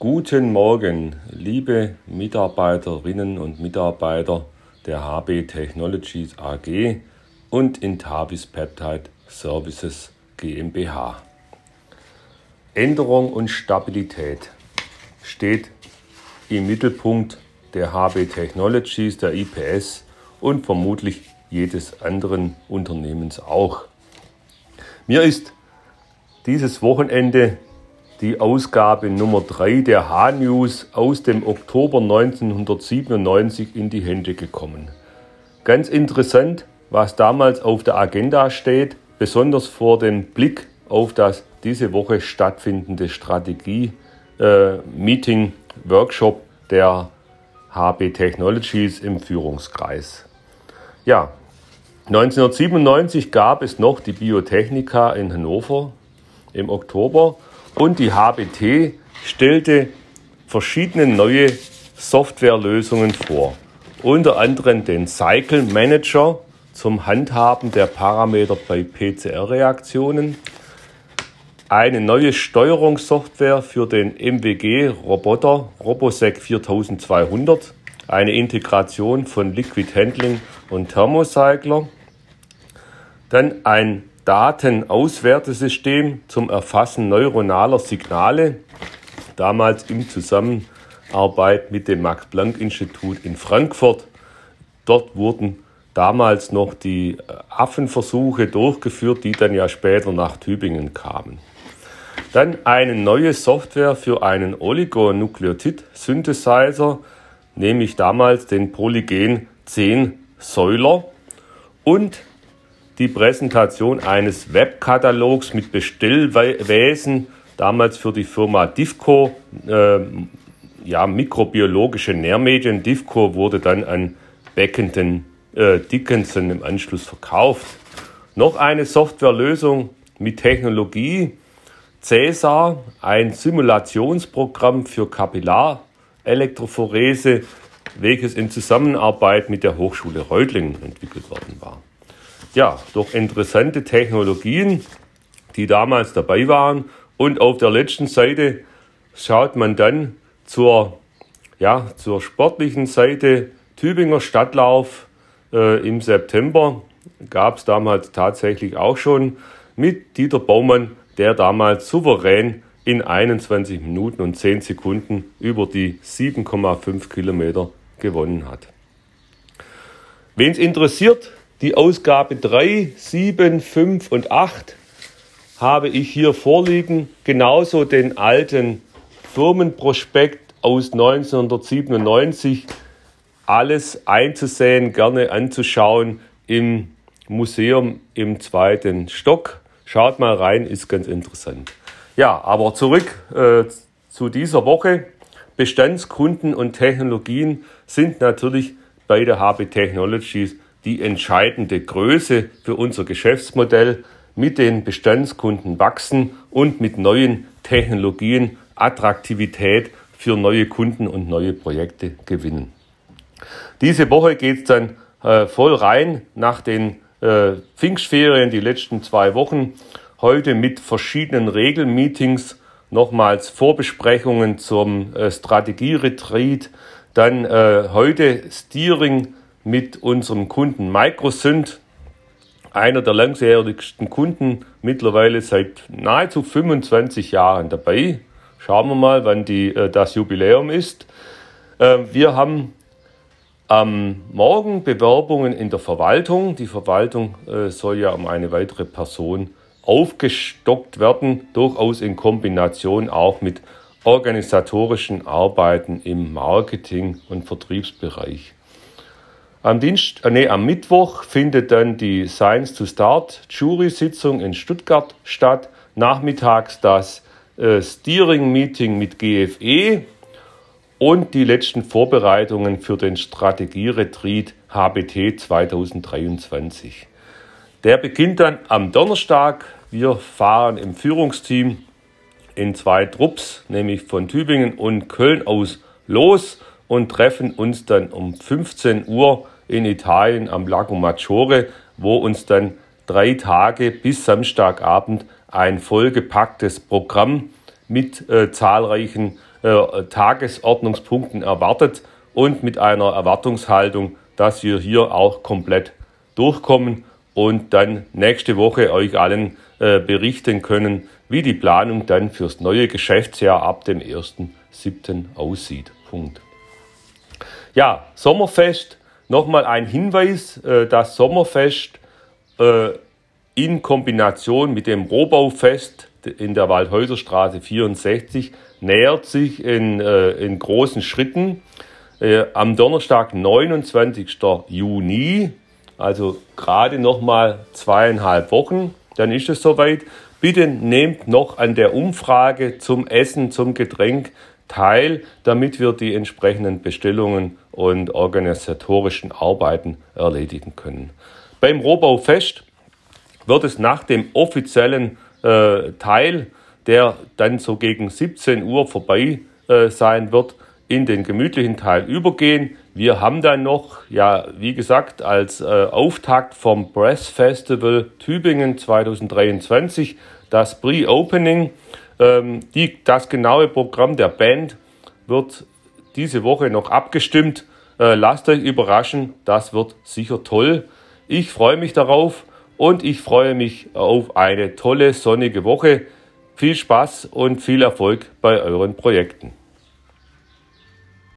Guten Morgen, liebe Mitarbeiterinnen und Mitarbeiter der HB Technologies AG und Intavis Peptide Services GmbH. Änderung und Stabilität steht im Mittelpunkt der HB Technologies, der IPS und vermutlich jedes anderen Unternehmens auch. Mir ist dieses Wochenende die Ausgabe Nummer 3 der H-News aus dem Oktober 1997 in die Hände gekommen. Ganz interessant, was damals auf der Agenda steht, besonders vor dem Blick auf das diese Woche stattfindende Strategie-Meeting, äh, Workshop der HB Technologies im Führungskreis. Ja, 1997 gab es noch die Biotechnika in Hannover im Oktober und die HBT stellte verschiedene neue Softwarelösungen vor. Unter anderem den Cycle Manager zum Handhaben der Parameter bei PCR-Reaktionen, eine neue Steuerungssoftware für den MWG-Roboter RoboSec 4200, eine Integration von Liquid Handling und Thermocycler, dann ein Datenauswertesystem zum Erfassen neuronaler Signale, damals in Zusammenarbeit mit dem Max-Planck-Institut in Frankfurt. Dort wurden damals noch die äh, Affenversuche durchgeführt, die dann ja später nach Tübingen kamen. Dann eine neue Software für einen Oligonukleotid-Synthesizer, nämlich damals den Polygen 10 Säuler und die Präsentation eines Webkatalogs mit Bestellwesen, damals für die Firma Divco, äh, ja, mikrobiologische Nährmedien. Divco wurde dann an Beckenden äh, Dickinson im Anschluss verkauft. Noch eine Softwarelösung mit Technologie. Cäsar, ein Simulationsprogramm für Kapillarelektrophorese, welches in Zusammenarbeit mit der Hochschule Reutlingen entwickelt worden war ja, durch interessante Technologien, die damals dabei waren. Und auf der letzten Seite schaut man dann zur, ja, zur sportlichen Seite Tübinger Stadtlauf äh, im September. Gab es damals tatsächlich auch schon mit Dieter Baumann, der damals souverän in 21 Minuten und 10 Sekunden über die 7,5 Kilometer gewonnen hat. Wen es interessiert, die Ausgabe 3, 7, 5 und 8 habe ich hier vorliegen. Genauso den alten Firmenprospekt aus 1997. Alles einzusehen, gerne anzuschauen im Museum im zweiten Stock. Schaut mal rein, ist ganz interessant. Ja, aber zurück äh, zu dieser Woche. Bestandskunden und Technologien sind natürlich bei der HB Technologies die entscheidende Größe für unser Geschäftsmodell mit den Bestandskunden wachsen und mit neuen Technologien Attraktivität für neue Kunden und neue Projekte gewinnen. Diese Woche geht es dann äh, voll rein nach den äh, Pfingstferien, die letzten zwei Wochen. Heute mit verschiedenen Regelmeetings, nochmals Vorbesprechungen zum äh, Strategieretreat, dann äh, heute Steering mit unserem Kunden Microsynth, einer der langjährigsten Kunden, mittlerweile seit nahezu 25 Jahren dabei. Schauen wir mal, wann die, äh, das Jubiläum ist. Äh, wir haben am Morgen Bewerbungen in der Verwaltung. Die Verwaltung äh, soll ja um eine weitere Person aufgestockt werden, durchaus in Kombination auch mit organisatorischen Arbeiten im Marketing- und Vertriebsbereich. Am, Dienst, äh, nee, am Mittwoch findet dann die Science to Start Jury-Sitzung in Stuttgart statt. Nachmittags das äh, Steering-Meeting mit GFE und die letzten Vorbereitungen für den Strategieretreat HBT 2023. Der beginnt dann am Donnerstag. Wir fahren im Führungsteam in zwei Trupps, nämlich von Tübingen und Köln aus los und treffen uns dann um 15 Uhr in Italien am Lago Maggiore, wo uns dann drei Tage bis Samstagabend ein vollgepacktes Programm mit äh, zahlreichen äh, Tagesordnungspunkten erwartet und mit einer Erwartungshaltung, dass wir hier auch komplett durchkommen und dann nächste Woche euch allen äh, berichten können, wie die Planung dann fürs neue Geschäftsjahr ab dem 1.7. aussieht. Punkt. Ja, Sommerfest. Nochmal ein Hinweis, äh, das Sommerfest äh, in Kombination mit dem Rohbaufest in der Waldhäuserstraße 64 nähert sich in, äh, in großen Schritten. Am Donnerstag, 29. Juni, also gerade noch mal zweieinhalb Wochen, dann ist es soweit. Bitte nehmt noch an der Umfrage zum Essen, zum Getränk teil, damit wir die entsprechenden Bestellungen und organisatorischen Arbeiten erledigen können. Beim Rohbaufest wird es nach dem offiziellen äh, Teil, der dann so gegen 17 Uhr vorbei äh, sein wird, in den gemütlichen Teil übergehen. Wir haben dann noch, ja, wie gesagt, als äh, Auftakt vom Press Festival Tübingen 2023 das Pre-Opening. Ähm, die, das genaue Programm der Band wird diese Woche noch abgestimmt. Äh, lasst euch überraschen, das wird sicher toll. Ich freue mich darauf und ich freue mich auf eine tolle sonnige Woche. Viel Spaß und viel Erfolg bei euren Projekten.